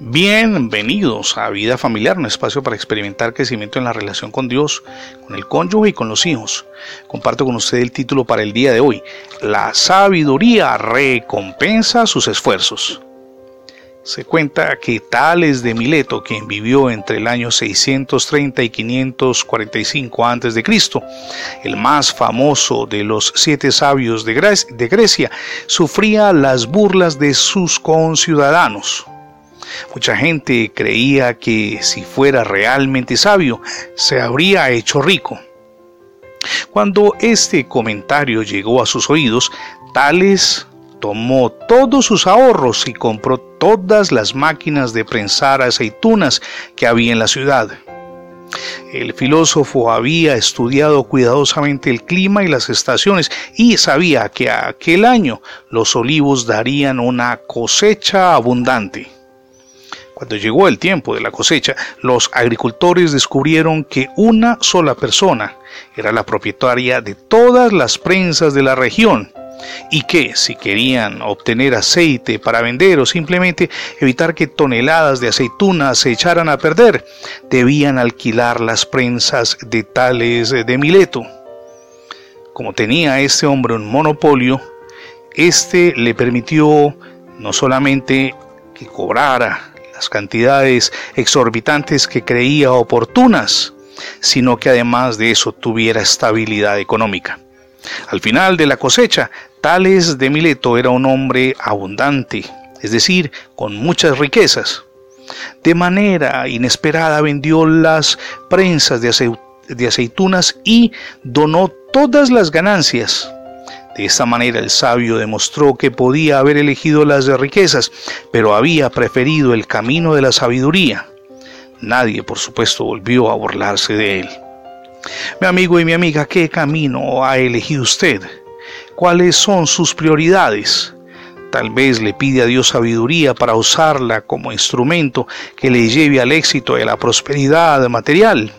Bienvenidos a Vida Familiar, un espacio para experimentar crecimiento en la relación con Dios, con el cónyuge y con los hijos. Comparto con usted el título para el día de hoy. La sabiduría recompensa sus esfuerzos. Se cuenta que Tales de Mileto, quien vivió entre el año 630 y 545 a.C., el más famoso de los siete sabios de Grecia, sufría las burlas de sus conciudadanos Mucha gente creía que si fuera realmente sabio, se habría hecho rico. Cuando este comentario llegó a sus oídos, Tales tomó todos sus ahorros y compró todas las máquinas de prensar aceitunas que había en la ciudad. El filósofo había estudiado cuidadosamente el clima y las estaciones y sabía que aquel año los olivos darían una cosecha abundante. Cuando llegó el tiempo de la cosecha, los agricultores descubrieron que una sola persona era la propietaria de todas las prensas de la región y que si querían obtener aceite para vender o simplemente evitar que toneladas de aceitunas se echaran a perder, debían alquilar las prensas de tales de Mileto. Como tenía este hombre un monopolio, este le permitió no solamente que cobrara las cantidades exorbitantes que creía oportunas, sino que además de eso tuviera estabilidad económica. Al final de la cosecha, Tales de Mileto era un hombre abundante, es decir, con muchas riquezas. De manera inesperada vendió las prensas de, aceitunas y donó todas las ganancias de esta manera el sabio demostró que podía haber elegido las riquezas, pero había preferido el camino de la sabiduría. Nadie, por supuesto, volvió a burlarse de él. Mi amigo y mi amiga, ¿qué camino ha elegido usted? ¿Cuáles son sus prioridades? Tal vez le pide a Dios sabiduría para usarla como instrumento que le lleve al éxito y a la prosperidad material.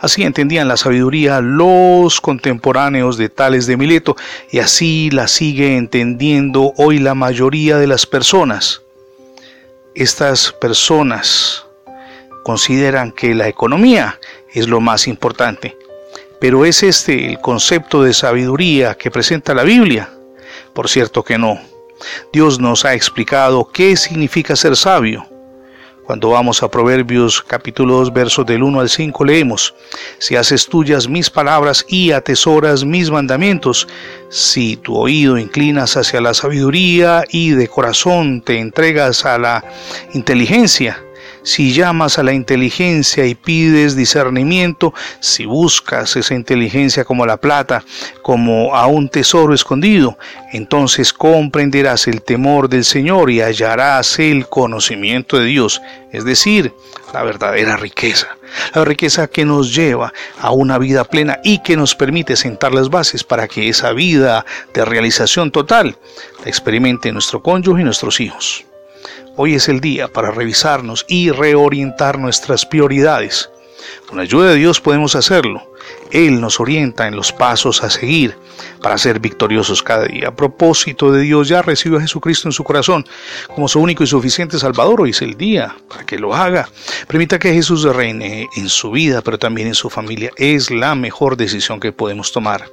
Así entendían la sabiduría los contemporáneos de Tales de Mileto y así la sigue entendiendo hoy la mayoría de las personas. Estas personas consideran que la economía es lo más importante. Pero ¿es este el concepto de sabiduría que presenta la Biblia? Por cierto que no. Dios nos ha explicado qué significa ser sabio cuando vamos a Proverbios capítulo 2 versos del 1 al 5 leemos, si haces tuyas mis palabras y atesoras mis mandamientos, si tu oído inclinas hacia la sabiduría y de corazón te entregas a la inteligencia, si llamas a la inteligencia y pides discernimiento, si buscas esa inteligencia como la plata, como a un tesoro escondido, entonces comprenderás el temor del Señor y hallarás el conocimiento de Dios, es decir, la verdadera riqueza, la riqueza que nos lleva a una vida plena y que nos permite sentar las bases para que esa vida de realización total la experimente nuestro cónyuge y nuestros hijos. Hoy es el día para revisarnos y reorientar nuestras prioridades. Con la ayuda de Dios podemos hacerlo. Él nos orienta en los pasos a seguir para ser victoriosos cada día. A propósito de Dios, ya recibió a Jesucristo en su corazón como su único y suficiente Salvador. Hoy es el día para que lo haga. Permita que Jesús reine en su vida, pero también en su familia. Es la mejor decisión que podemos tomar.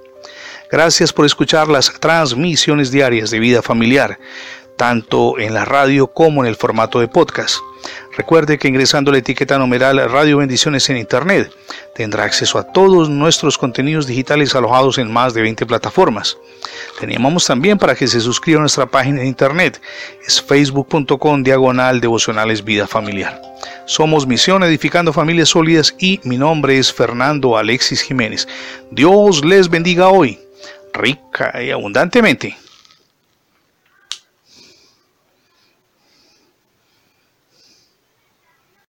Gracias por escuchar las transmisiones diarias de vida familiar tanto en la radio como en el formato de podcast. Recuerde que ingresando la etiqueta numeral Radio Bendiciones en Internet tendrá acceso a todos nuestros contenidos digitales alojados en más de 20 plataformas. Teníamos también para que se suscriba a nuestra página de Internet. Es facebook.com diagonal devocionales vida familiar. Somos Misión Edificando Familias Sólidas y mi nombre es Fernando Alexis Jiménez. Dios les bendiga hoy, rica y abundantemente.